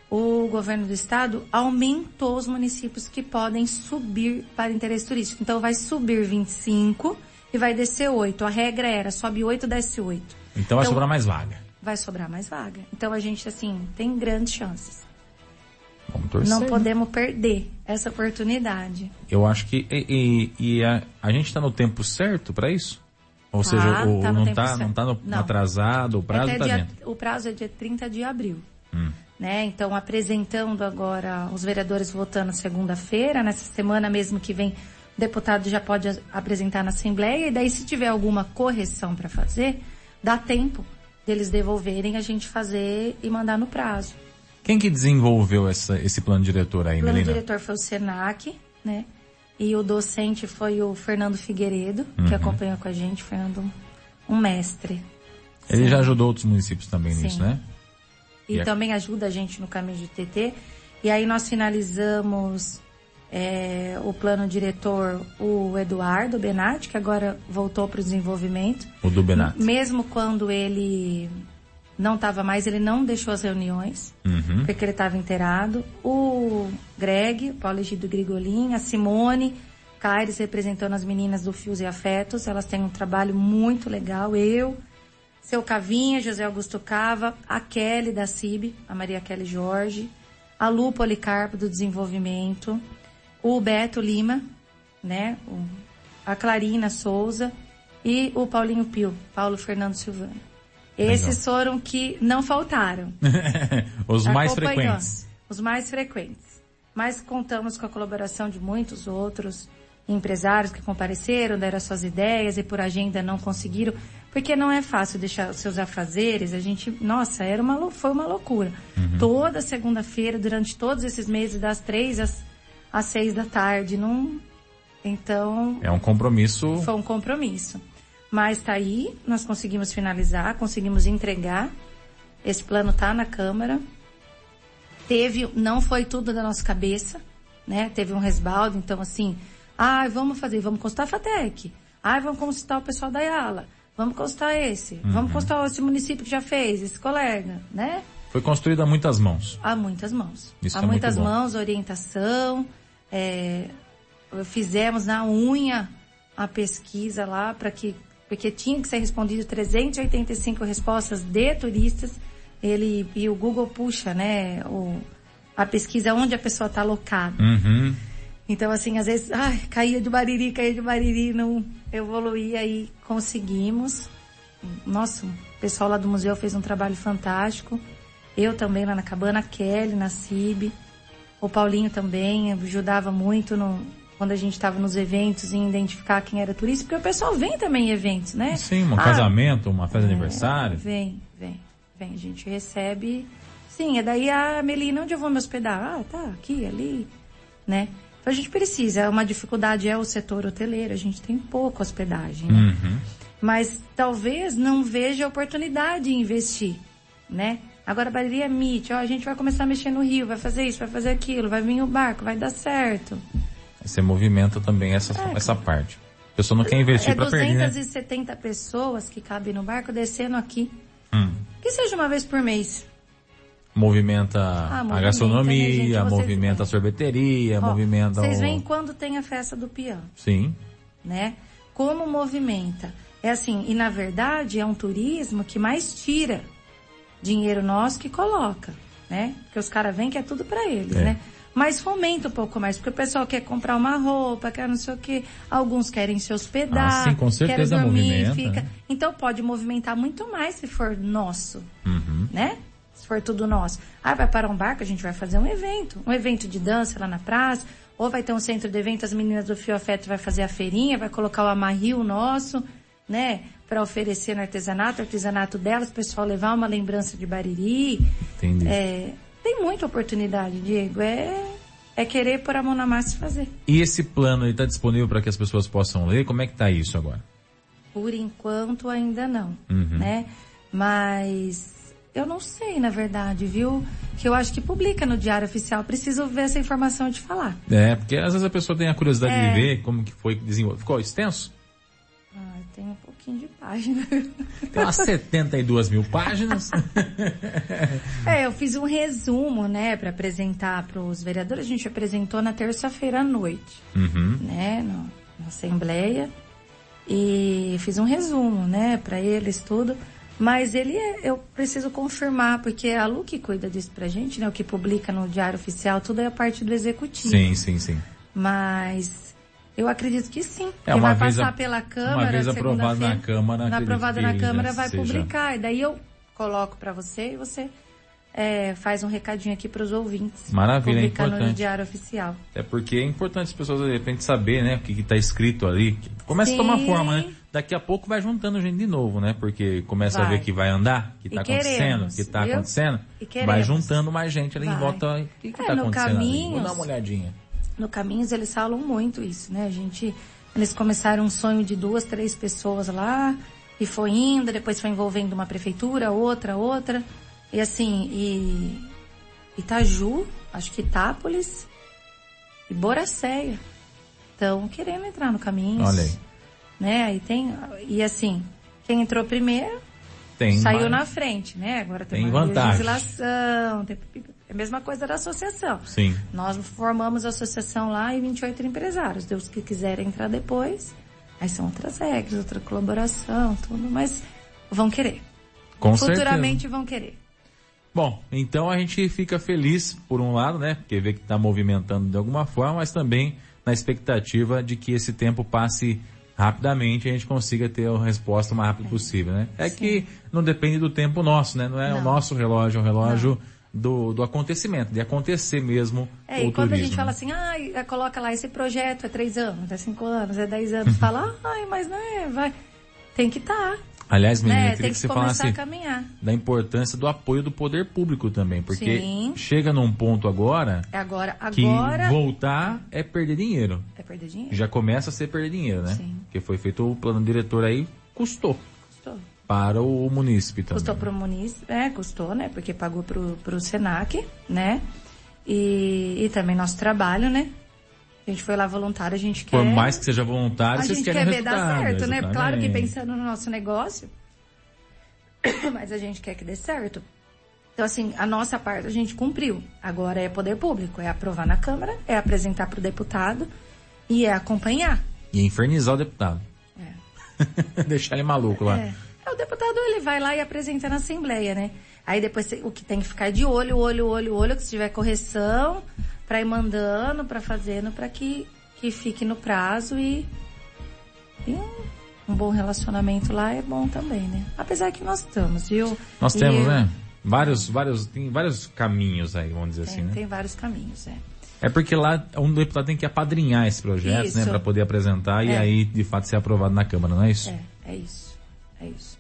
o governo do estado aumentou os municípios que podem subir para interesse turístico. Então vai subir 25 e vai descer 8. A regra era sobe 8, desce 8. Então vai então, sobrar mais vaga. Vai sobrar mais vaga. Então a gente, assim, tem grandes chances. Vamos torcer. Não podemos perder essa oportunidade. Eu acho que e, e, e a, a gente está no tempo certo para isso? Ou tá, seja, o, tá não, está não tá no, não. atrasado, o prazo está é dentro. O prazo é dia 30 de abril. Hum. Né? Então, apresentando agora os vereadores votando segunda-feira, nessa semana mesmo que vem, o deputado já pode apresentar na Assembleia, e daí se tiver alguma correção para fazer, dá tempo deles devolverem, a gente fazer e mandar no prazo. Quem que desenvolveu essa, esse plano diretor aí, Melina? O plano diretor foi o SENAC, né? E o docente foi o Fernando Figueiredo, uhum. que acompanhou com a gente, Fernando, um mestre. Ele Sim. já ajudou outros municípios também Sim. nisso, né? E, e também ajuda a gente no caminho de TT. E aí nós finalizamos é, o plano diretor, o Eduardo Benatti, que agora voltou para o desenvolvimento. O do Benatti. Mesmo quando ele não estava mais, ele não deixou as reuniões, uhum. porque ele estava inteirado. O Greg, Paulo Egido Grigolin, a Simone, Caires representando as meninas do Fios e Afetos, elas têm um trabalho muito legal. Eu, seu Cavinha, José Augusto Cava, a Kelly da CIB, a Maria Kelly Jorge, a Lu Policarpo do Desenvolvimento, o Beto Lima, né, a Clarina Souza e o Paulinho Pio, Paulo Fernando Silvano. Esses Legal. foram que não faltaram. Os mais frequentes. Os mais frequentes. Mas contamos com a colaboração de muitos outros empresários que compareceram, deram suas ideias e por agenda não conseguiram, porque não é fácil deixar os seus afazeres. A gente, nossa, era uma, foi uma loucura. Uhum. Toda segunda-feira, durante todos esses meses, das três às, às seis da tarde, não. Então. É um compromisso. Foi um compromisso. Mas está aí, nós conseguimos finalizar, conseguimos entregar. Esse plano está na Câmara. Teve, não foi tudo da nossa cabeça, né? Teve um resbaldo, então assim, ah, vamos fazer, vamos consultar a FATEC. Ah, vamos consultar o pessoal da IALA. Vamos consultar esse. Uhum. Vamos consultar esse município que já fez, esse colega, né? Foi construído a muitas mãos. A muitas mãos. Isso a é muitas mãos, orientação. É, fizemos na unha a pesquisa lá para que porque tinha que ser respondido 385 respostas de turistas. Ele e o Google puxa, né, o, a pesquisa onde a pessoa está alocada. Uhum. Então, assim, às vezes, ai, caía de Bariri, caía de Bariri, não evoluía e conseguimos. Nossa, o pessoal lá do museu fez um trabalho fantástico. Eu também lá na cabana, a Kelly, na CIB. O Paulinho também ajudava muito no, quando a gente estava nos eventos em identificar quem era turista, porque o pessoal vem também em eventos, né? Sim, um ah, casamento, uma festa de é, aniversário. Vem, vem, vem. A gente recebe. Sim, é daí a Melina, onde eu vou me hospedar? Ah, tá, aqui, ali, né? Então a gente precisa, uma dificuldade é o setor hoteleiro, a gente tem pouca hospedagem, né? Uhum. Mas talvez não veja oportunidade em investir, né? Agora Bariri é MIT, ó, a gente vai começar a mexer no rio, vai fazer isso, vai fazer aquilo, vai vir o barco, vai dar certo. Você movimenta também essa, é. essa parte. A pessoa não quer investir é para perder, né? 270 pessoas que cabem no barco descendo aqui. Hum. Que seja uma vez por mês. Movimenta ah, a gastronomia, né, movimenta a sorveteria, Ó, movimenta Vocês o... veem quando tem a festa do peão. Sim. Né? Como movimenta? É assim, e na verdade é um turismo que mais tira dinheiro nosso que coloca, né? Porque os caras vêm que é tudo para eles, é. né? Mas fomenta um pouco mais, porque o pessoal quer comprar uma roupa, quer não sei o quê, alguns querem se hospedar, ah, sim, com certeza querem dormir, movimenta, fica. Né? Então pode movimentar muito mais se for nosso, uhum. né? Se for tudo nosso. Ah, vai para um barco, a gente vai fazer um evento, um evento de dança lá na praça, ou vai ter um centro de evento, as meninas do Fio Afeto vai fazer a feirinha, vai colocar o amarril nosso, né? Para oferecer no artesanato, o artesanato delas, o pessoal levar uma lembrança de Bariri. Entendi. É, tem muita oportunidade, Diego. É, é querer pôr a mão na massa e fazer. E esse plano está disponível para que as pessoas possam ler? Como é que está isso agora? Por enquanto ainda não, uhum. né? Mas eu não sei, na verdade, viu? Que eu acho que publica no Diário Oficial. Preciso ver essa informação e te falar. É, porque às vezes a pessoa tem a curiosidade é... de ver como que foi desenvolvido. Ficou extenso? Ah, tem um pouquinho de página. Tem umas 72 mil páginas. é, eu fiz um resumo, né, para apresentar para os vereadores. A gente apresentou na terça-feira à noite, uhum. né, no, na Assembleia. E fiz um resumo, né, para eles tudo. Mas ele é, eu preciso confirmar, porque é a Lu que cuida disso pra gente, né? O que publica no Diário Oficial, tudo é a parte do executivo. Sim, sim, sim. Mas eu acredito que sim. É, que vai passar a, pela Câmara. Uma vez aprovado na Câmara. Na aprovado na Câmara vai seja. publicar. E daí eu coloco para você e você é, faz um recadinho aqui para os ouvintes. Maravilha, é importante. no Diário Oficial. É porque é importante as pessoas de repente saber, né, o que está escrito ali. Começa Sim. a tomar forma, né? Daqui a pouco vai juntando gente de novo, né? Porque começa vai. a ver que vai andar, que está acontecendo, que está acontecendo. Vai juntando mais gente ali vai. em volta. O que está é, acontecendo caminhos, ali? Vou dar uma olhadinha. No Caminhos eles falam muito isso, né? A gente, eles começaram um sonho de duas, três pessoas lá, e foi indo, depois foi envolvendo uma prefeitura, outra, outra. E assim, e Itaju, acho que Itápolis e Boracéia estão querendo entrar no caminho. Olha aí. Né? Aí tem, e assim, quem entrou primeiro tem saiu mais. na frente, né? Agora tem, tem uma vantagem. legislação, tem é a mesma coisa da associação. Sim. Nós formamos a associação lá e 28 empresários. Deus que quiser entrar depois, aí são outras regras, outra colaboração, tudo, mas vão querer. Com Futuramente certeza. vão querer. Bom, então a gente fica feliz por um lado, né? Porque vê que está movimentando de alguma forma, mas também na expectativa de que esse tempo passe rapidamente e a gente consiga ter a resposta o mais rápido possível, né? É Sim. que não depende do tempo nosso, né? Não é não. o nosso relógio, é o relógio do, do acontecimento, de acontecer mesmo é, o e quando turismo, a gente fala assim, ah, coloca lá esse projeto é três anos, é cinco anos, é dez anos, fala, ai, mas não é, vai, tem que estar. Tá. Aliás, menina, né? eu queria que, que você falasse da importância do apoio do poder público também, porque Sim. chega num ponto agora, é agora, agora que voltar é perder dinheiro. É perder dinheiro. Já começa a ser perder dinheiro, né? Sim. Porque foi feito o plano diretor aí, custou. Para o munícipe também. Custou para o munícipe, é, custou, né? Porque pagou para o Senac, né? E, e também nosso trabalho, né? A gente foi lá voluntário, a gente quer... Por mais que seja voluntário, a vocês querem quer ver dar certo, né? Claro que pensando no nosso negócio, mas a gente quer que dê certo. Então, assim, a nossa parte a gente cumpriu. Agora é poder público, é aprovar na Câmara, é apresentar para o deputado e é acompanhar. E infernizar o deputado. É. Deixar ele maluco lá. É. O deputado, ele vai lá e apresenta na Assembleia, né? Aí depois o que tem que ficar de olho, olho, olho, olho, que se tiver correção, para ir mandando, para fazendo, para que, que fique no prazo e, e um, um, bom relacionamento lá é bom também, né? Apesar que nós estamos, viu? Nós e temos, eu, né? Vários, vários, tem vários caminhos aí, vamos dizer tem, assim, né? Tem vários caminhos, é. É porque lá um deputado tem que apadrinhar esse projeto, né, isso. né, para poder apresentar é. e aí de fato ser aprovado na Câmara, não é isso? É, é isso. É isso.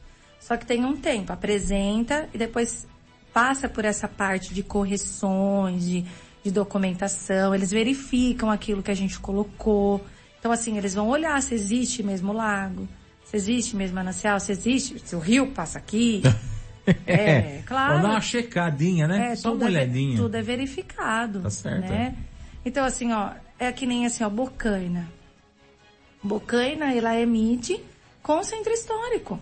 Só que tem um tempo, apresenta e depois passa por essa parte de correções, de de documentação, eles verificam aquilo que a gente colocou. Então, assim, eles vão olhar se existe mesmo lago, se existe mesmo manancial, se existe, se o rio passa aqui. É, claro. Vamos dar uma checadinha, né? É, Só uma é olhadinha. tudo é verificado. Tá certo, Né? Então, assim, ó, é que nem assim, ó, Bocaina. Bocaina, ela emite com centro histórico.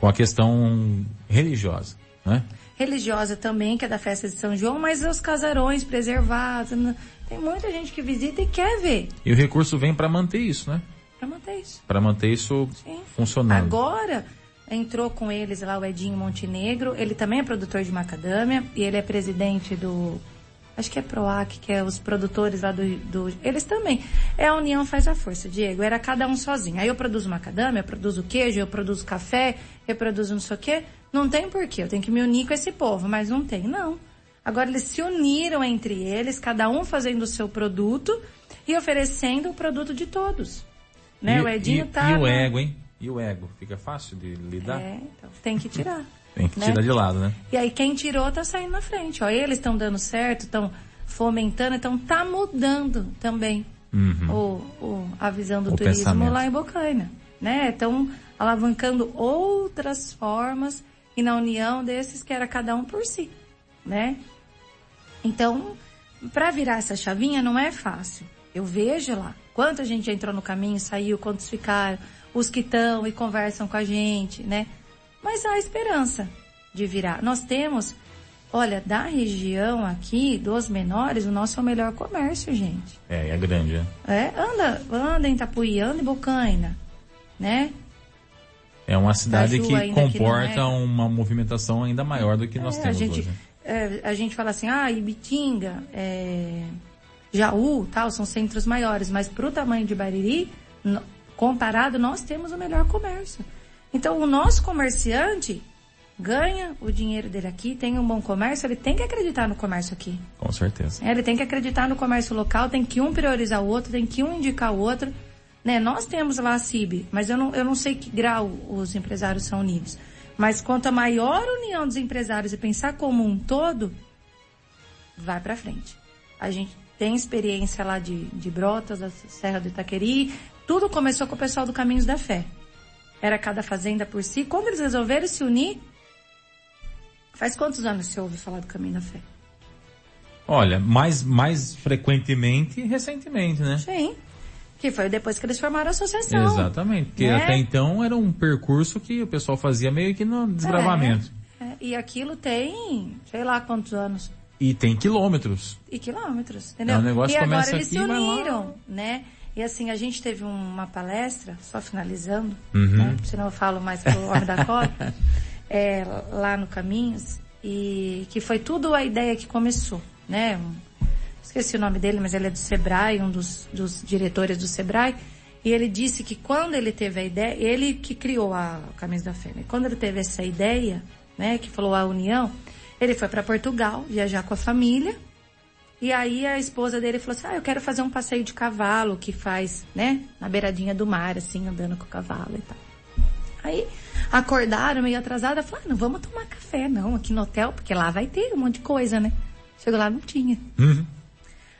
Com a questão religiosa, né? Religiosa também, que é da festa de São João, mas os casarões preservados. né? Tem muita gente que visita e quer ver. E o recurso vem para manter isso, né? Pra manter isso. Para manter isso Sim. funcionando. Agora, entrou com eles lá o Edinho Montenegro, ele também é produtor de macadâmia e ele é presidente do, acho que é PROAC, que é os produtores lá do, do, eles também. É a união faz a força, Diego, era cada um sozinho. Aí eu produzo macadâmia, eu produzo queijo, eu produzo café, eu produzo não sei o quê. Não tem porquê, eu tenho que me unir com esse povo, mas não tem, não. Agora eles se uniram entre eles, cada um fazendo o seu produto e oferecendo o produto de todos. Né? E, o Edinho e, tá... E o ego, hein? E o ego? Fica fácil de lidar? É, então, tem que tirar. Tem que né? tirar de lado, né? E aí quem tirou tá saindo na frente. Ó, eles estão dando certo, estão fomentando, então tá mudando também Uhum. o, o- a visão do O turismo pensamento. lá em Bocaina. Né? Estão alavancando outras formas e na união desses que era cada um por si. Né? Então, para virar essa chavinha não é fácil. Eu vejo lá quanta gente entrou no caminho, saiu, quantos ficaram, os que estão e conversam com a gente, né? Mas há esperança de virar. Nós temos, olha, da região aqui, dos menores, o nosso é o melhor comércio, gente. É, é grande, né? É, anda, anda em Itapuí, anda em Bocaina, né? É uma cidade que ainda que comporta é. uma movimentação ainda maior do que nós É, temos a gente, hoje. é, a gente fala assim, ah, Ibitinga, é, Jaú, tal, são centros maiores, mas para o tamanho de Bariri, no- comparado, nós temos o melhor comércio. Então, o nosso comerciante ganha o dinheiro dele aqui, tem um bom comércio, ele tem que acreditar no comércio aqui. Com certeza. É, Ele tem que acreditar no comércio local, tem que um priorizar o outro, tem que um indicar o outro. Né? Nós temos lá a CIB, mas eu não, eu não sei que grau os empresários são unidos. Mas quanto a maior união dos empresários e pensar como um todo, vai para frente. A gente tem experiência lá de, de Brotas, da Serra do Itaqueri, tudo começou com o pessoal do Caminhos da Fé. Era cada fazenda por si. Quando eles resolveram se unir, faz quantos anos você ouve falar do Caminho da Fé? Olha, mais, mais frequentemente recentemente, né? Sim. Que foi depois que eles formaram a associação. Exatamente. Porque Né? até então era um percurso que o pessoal fazia meio que no desbravamento. É, e aquilo tem, sei lá quantos anos. E tem quilômetros. E quilômetros, entendeu? É, o negócio e agora começa eles aqui se uniram, né? E assim, a gente teve uma palestra, só finalizando, Uhum. né? senão eu falo mais pro Homem da Copa, é, lá no Caminhos, e que foi tudo a ideia que começou, né? Um- esqueci o nome dele, mas ele é do Sebrae, um dos, dos diretores do Sebrae, e ele disse que quando ele teve a ideia, ele que criou a Caminhos da Fé, né? Quando ele teve essa ideia, né, que falou a união, ele foi para Portugal viajar com a família, e aí a esposa dele falou assim, ah, eu quero fazer um passeio de cavalo que faz, né, na beiradinha do mar, assim, andando com o cavalo e tal. Aí acordaram meio atrasada, falaram, ah, não vamos tomar café não, aqui no hotel, porque lá vai ter um monte de coisa, né? Chegou lá, não tinha. Uhum.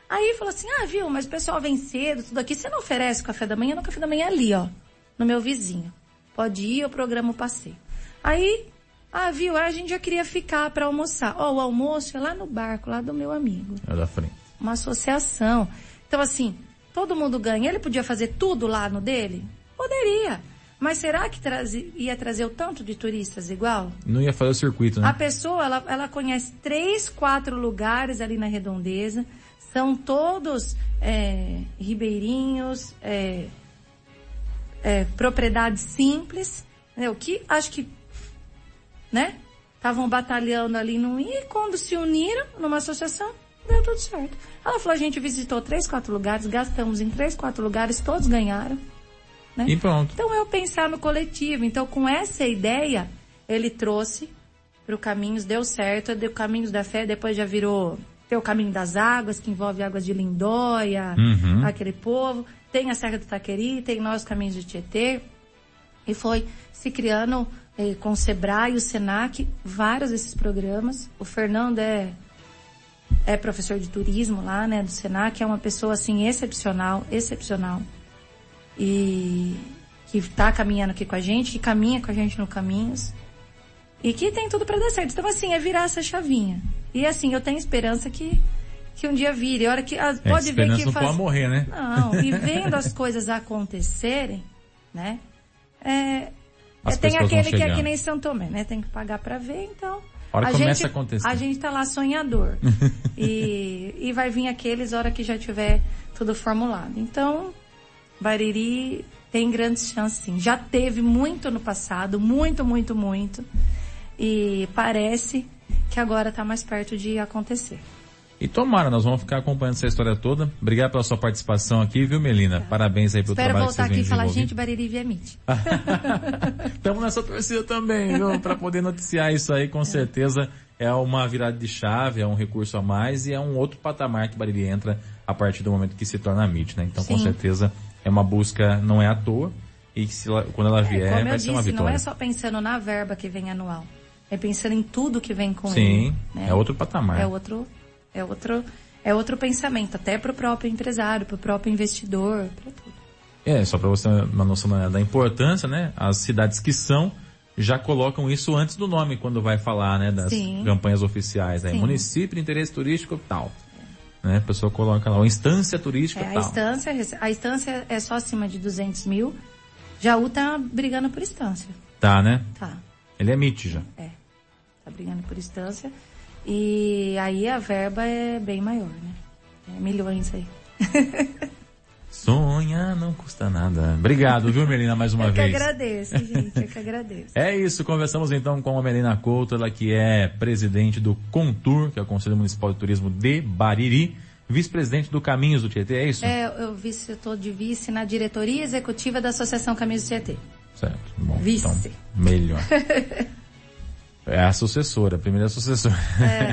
Aí falou assim, ah, viu, mas o pessoal vem cedo, tudo aqui, você não oferece café da manhã? No café da manhã é ali, ó, no meu vizinho. Pode ir, eu programo o passeio. Aí, ah, viu, a gente já queria ficar para almoçar. Ó, o almoço é lá no barco, lá do meu amigo É da frente. uma associação. Então, assim, todo mundo ganha. Ele podia fazer tudo lá no dele? Poderia. Mas será que trazi- ia trazer o tanto de turistas igual? Não ia fazer o circuito, né? A pessoa, ela, ela conhece três, quatro lugares ali na redondeza. São todos é, ribeirinhos, é, é, propriedades simples. Né? O que acho que, né? Estavam batalhando ali no e quando se uniram numa associação, deu tudo certo. Ela falou, a gente visitou três, quatro lugares, gastamos em três, quatro lugares, todos ganharam. Né? E pronto. Então eu pensar no coletivo. Então com essa ideia, ele trouxe para o Caminhos, deu certo, deu Caminhos da Fé, depois já virou tem o Caminho das Águas, que envolve águas de Lindóia, Uhum. aquele povo, tem a Serra do Taqueri, tem nós Caminhos de Tietê, e foi se criando eh, com o Sebrae o Senac, vários desses programas. O Fernando é, é professor de turismo lá, né, do Senac, é uma pessoa, assim, excepcional, excepcional. E que está caminhando aqui com a gente, que caminha com a gente no Caminhos. E que tem tudo para dar certo. Então, assim, é virar essa chavinha. E assim, eu tenho esperança que, que um dia vire. A hora que, ah, pode é, ver que não faz... pode morrer, né? Não, e vendo as coisas acontecerem, né? É, As é, tem pessoas vão aquele que é que nem São Tomé, né? Tem que pagar para ver, então. A hora a começa gente, a acontecer. A gente tá lá sonhador. e, e vai vir aqueles hora que já tiver tudo formulado. Então, Bariri tem grandes chances sim. Já teve muito no passado, muito, muito, muito. E parece que agora está mais perto de acontecer. E tomara, nós vamos ficar acompanhando essa história toda. Obrigado pela sua participação aqui, viu, Melina? Parabéns aí pelo Espero trabalho voltar que aqui vocês e falar, gente, Bariri via Meet. Estamos nessa torcida também, viu? Para poder noticiar isso aí, com certeza é uma virada de chave, é um recurso a mais e é um outro patamar que Bariri entra a partir do momento que se torna MIT, né? Então, com Sim. certeza é uma busca, não é à toa e que se quando ela É, vier como vai eu ser uma disse, não vitória. é só pensando na verba que vem anual. É pensando em tudo que vem com Sim, ele. né? é outro patamar. É outro, é outro, é outro pensamento, até para o próprio empresário, para o próprio investidor, para tudo. É, só para você ter uma noção da, da importância, né? As cidades que são já colocam isso antes do nome quando vai falar, né, das Sim. campanhas oficiais, né? Sim. Município de interesse turístico tal. Né? A pessoa coloca lá, instância turística É, a tal. instância, a instância é só acima de 200 mil. Jaú tá brigando por instância. Tá, né? Tá, Ele é MIT já. tá brigando por instância. E aí a verba é bem maior, né? É milhões aí. Sonha não custa nada. Obrigado, viu, Melina, mais uma eu vez. que agradeço, gente, eu que agradeço. É isso, conversamos então com a Melina Couto, ela que é presidente do CONTUR, que é o Conselho Municipal de Turismo de Bariri, vice-presidente do Caminhos do Tietê, é isso? É, eu vice, eu tô de vice na diretoria executiva da Associação Caminhos do Tietê. Certo, bom, Vice. então, melhor. É a sucessora, a primeira sucessora.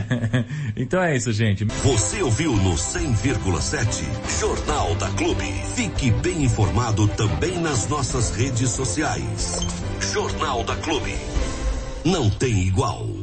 então é isso, gente. Você ouviu no 100,7 Jornal da Clube. Fique bem informado também nas nossas redes sociais. Jornal da Clube. Não tem igual.